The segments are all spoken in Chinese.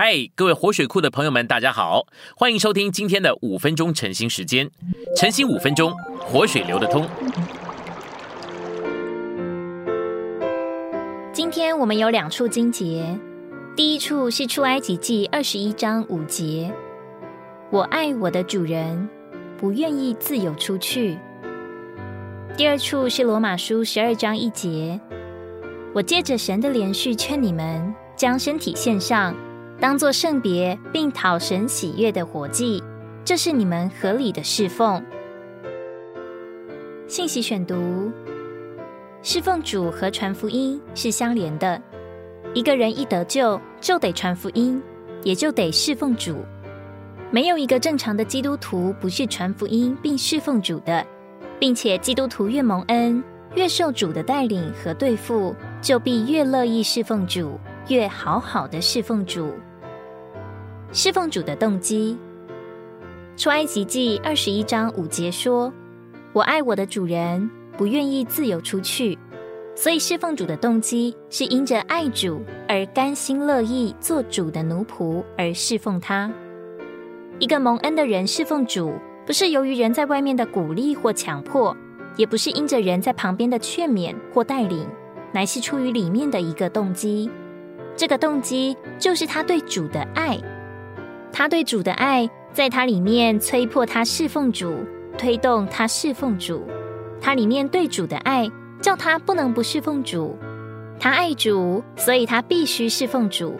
嗨，各位活水库的朋友们，大家好，欢迎收听今天的五分钟晨兴时间。晨兴五分钟，活水流得通。今天我们有两处经节，第一处是出埃及记二十一章五节，我爱我的主人，不愿意自由出去。第二处是罗马书十二章一节，我借着神的连续劝你们，将身体献上。当做圣别，并讨神喜悦的活祭，这是你们合理的侍奉。信息选读：侍奉主和传福音是相连的。一个人一得救，就得传福音，也就得侍奉主。没有一个正常的基督徒不是传福音并侍奉主的，并且基督徒越蒙恩，越受主的带领和对付，就必越乐意侍奉主，越好好的侍奉主。侍奉主的动机，出埃及记二十一章五节说：“我爱我的主人，不愿意自由出去。”所以侍奉主的动机是因着爱主而甘心乐意做主的奴仆而侍奉他。一个蒙恩的人侍奉主，不是由于人在外面的鼓励或强迫，也不是因着人在旁边的劝勉或带领，乃是出于里面的一个动机。这个动机就是他对主的爱。他对主的爱，在他里面催迫他侍奉主，推动他侍奉主。他里面对主的爱，叫他不能不侍奉主。他爱主，所以他必须侍奉主。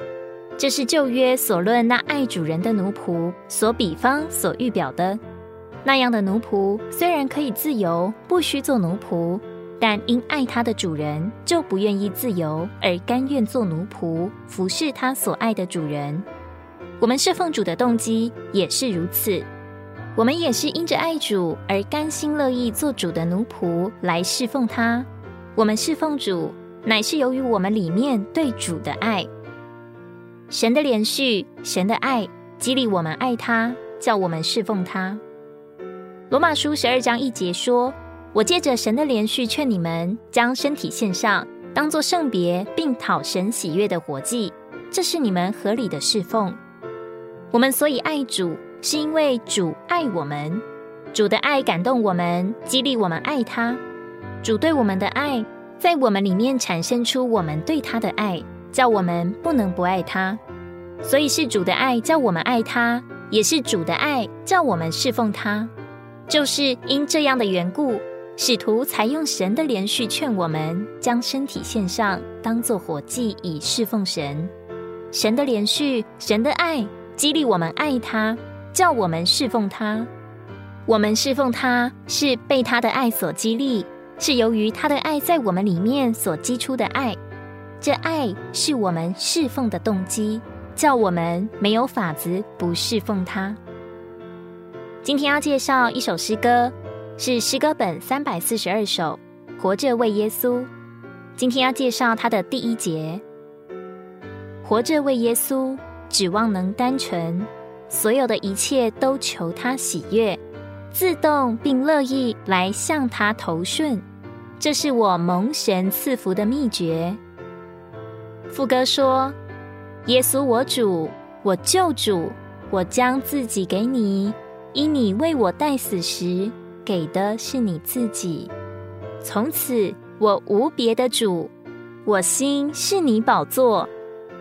这是旧约所论那爱主人的奴仆所比方所预表的。那样的奴仆虽然可以自由，不需做奴仆，但因爱他的主人，就不愿意自由，而甘愿做奴仆，服侍他所爱的主人。我们侍奉主的动机也是如此，我们也是因着爱主而甘心乐意做主的奴仆来侍奉他。我们侍奉主，乃是由于我们里面对主的爱。神的连续，神的爱激励我们爱他，叫我们侍奉他。罗马书十二章一节说：“我借着神的连续劝你们，将身体献上，当作圣别，并讨神喜悦的活祭，这是你们合理的侍奉。”我们所以爱主，是因为主爱我们。主的爱感动我们，激励我们爱他。主对我们的爱，在我们里面产生出我们对他的爱，叫我们不能不爱他。所以是主的爱叫我们爱他，也是主的爱叫我们侍奉他。就是因这样的缘故，使徒才用神的连续劝我们，将身体献上，当作活祭，以侍奉神。神的连续，神的爱。激励我们爱他，叫我们侍奉他。我们侍奉他是被他的爱所激励，是由于他的爱在我们里面所激出的爱。这爱是我们侍奉的动机，叫我们没有法子不侍奉他。今天要介绍一首诗歌，是诗歌本三百四十二首《活着为耶稣》。今天要介绍它的第一节，《活着为耶稣》。指望能单纯，所有的一切都求他喜悦，自动并乐意来向他投顺，这是我蒙神赐福的秘诀。副歌说：“耶稣我主，我救主，我将自己给你，因你为我代死时，给的是你自己。从此我无别的主，我心是你宝座。”